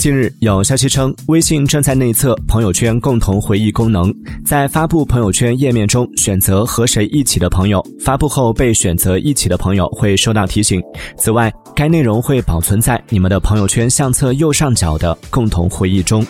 近日有消息称微信正在内测朋友圈共同回忆功能在发布朋友圈页面中选择和谁一起的朋友发布后被选择一起的朋友会收到提醒。此外该内容会保存在你们的朋友圈相册右上角的共同回忆中。